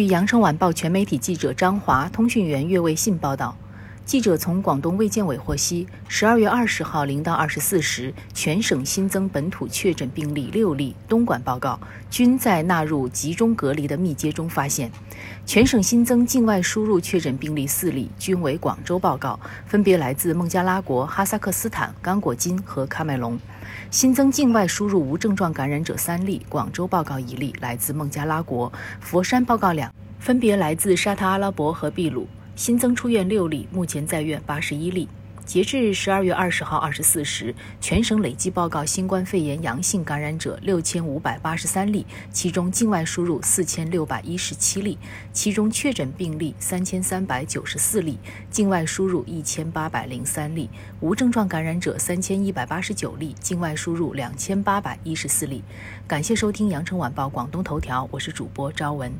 据羊城晚报全媒体记者张华、通讯员岳卫信报道。记者从广东卫健委获悉，十二月二十号零到二十四时，全省新增本土确诊病例六例，东莞报告，均在纳入集中隔离的密接中发现。全省新增境外输入确诊病例四例，均为广州报告，分别来自孟加拉国、哈萨克斯坦、刚果金和喀麦隆。新增境外输入无症状感染者三例，广州报告一例，来自孟加拉国；佛山报告两，分别来自沙特阿拉伯和秘鲁。新增出院六例，目前在院八十一例。截至十二月二十号二十四时，全省累计报告新冠肺炎阳性感染者六千五百八十三例，其中境外输入四千六百一十七例，其中确诊病例三千三百九十四例，境外输入一千八百零三例，无症状感染者三千一百八十九例，境外输入两千八百一十四例。感谢收听羊城晚报广东头条，我是主播朝文。